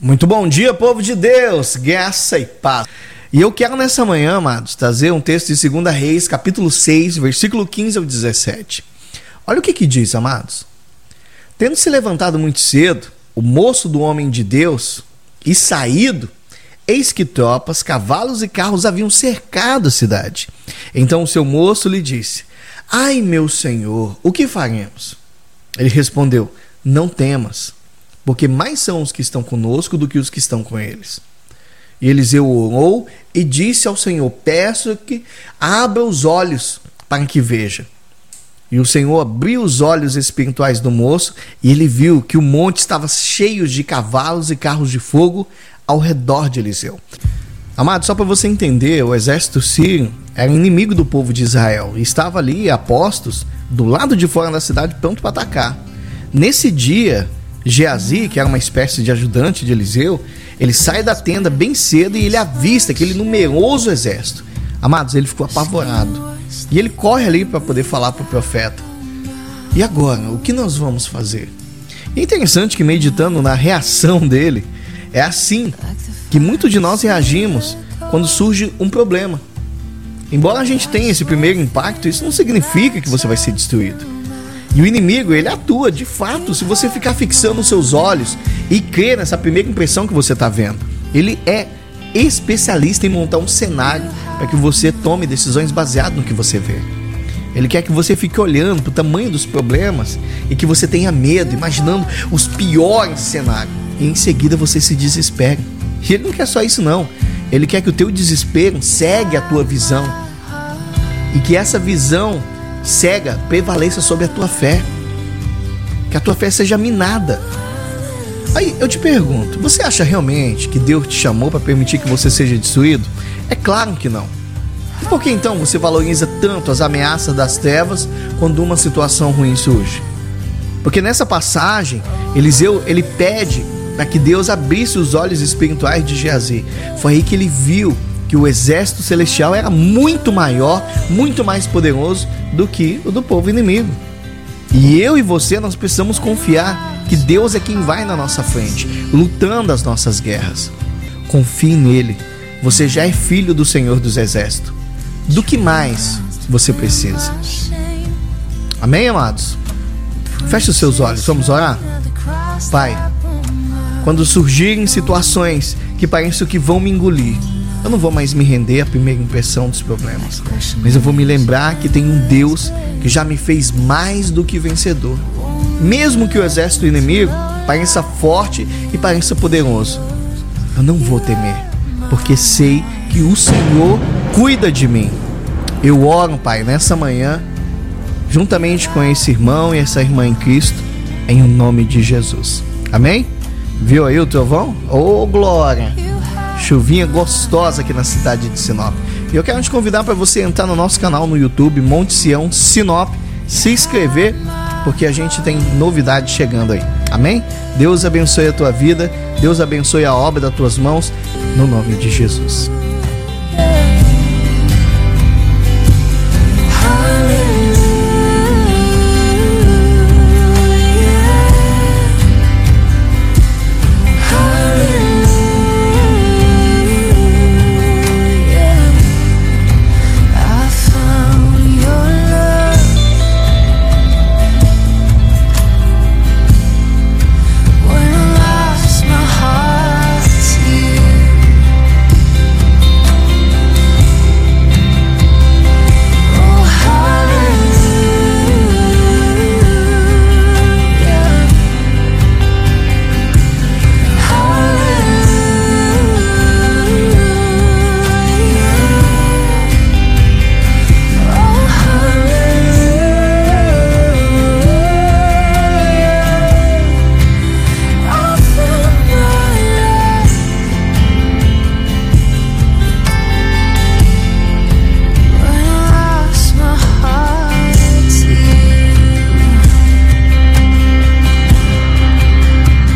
Muito bom dia, povo de Deus, graça e paz. E eu quero nessa manhã, amados, trazer um texto de 2 Reis, capítulo 6, versículo 15 ao 17. Olha o que que diz, amados. Tendo se levantado muito cedo, o moço do homem de Deus, e saído, eis que tropas, cavalos e carros haviam cercado a cidade. Então o seu moço lhe disse: Ai, meu senhor, o que faremos? Ele respondeu: Não temas, porque mais são os que estão conosco do que os que estão com eles. E Eliseu orou e disse ao Senhor: Peço que abra os olhos para que veja. E o Senhor abriu os olhos espirituais do moço e ele viu que o monte estava cheio de cavalos e carros de fogo ao redor de Eliseu. Amado, só para você entender, o exército sírio era inimigo do povo de Israel e estava ali a postos do lado de fora da cidade pronto para atacar. Nesse dia, Geazi, que era uma espécie de ajudante de Eliseu, ele sai da tenda bem cedo e ele avista aquele numeroso exército. Amados, ele ficou apavorado. E ele corre ali para poder falar para o profeta. E agora, o que nós vamos fazer? é interessante que meditando na reação dele, é assim que muitos de nós reagimos quando surge um problema. Embora a gente tenha esse primeiro impacto, isso não significa que você vai ser destruído. E o inimigo, ele atua de fato se você ficar fixando os seus olhos e crer nessa primeira impressão que você está vendo. Ele é especialista em montar um cenário para que você tome decisões baseadas no que você vê. Ele quer que você fique olhando para o tamanho dos problemas e que você tenha medo, imaginando os piores cenários. E em seguida você se desespere. E ele não quer só isso não. Ele quer que o teu desespero segue a tua visão. E que essa visão cega prevaleça sobre a tua fé. Que a tua fé seja minada. Aí eu te pergunto, você acha realmente que Deus te chamou para permitir que você seja destruído? É claro que não. Por que então você valoriza tanto as ameaças das trevas quando uma situação ruim surge? Porque nessa passagem, Eliseu ele pede para que Deus abrisse os olhos espirituais de Geazi. Foi aí que ele viu que o exército celestial era muito maior, muito mais poderoso do que o do povo inimigo. E eu e você nós precisamos confiar que Deus é quem vai na nossa frente, lutando as nossas guerras. Confie nele. Você já é filho do Senhor dos Exércitos. Do que mais você precisa? Amém, amados? Feche os seus olhos, vamos orar? Pai, quando surgirem situações que parecem que vão me engolir, eu não vou mais me render à primeira impressão dos problemas, mas eu vou me lembrar que tem um Deus que já me fez mais do que vencedor. Mesmo que o exército inimigo pareça forte e pareça poderoso, eu não vou temer, porque sei que o Senhor cuida de mim. Eu oro, Pai, nessa manhã, juntamente com esse irmão e essa irmã em Cristo, em nome de Jesus. Amém? Viu aí o trovão? Ô, oh, glória! Chuvinha gostosa aqui na cidade de Sinop. E eu quero te convidar para você entrar no nosso canal no YouTube, Monte Sião Sinop, se inscrever, porque a gente tem novidade chegando aí. Amém? Deus abençoe a tua vida, Deus abençoe a obra das tuas mãos, no nome de Jesus.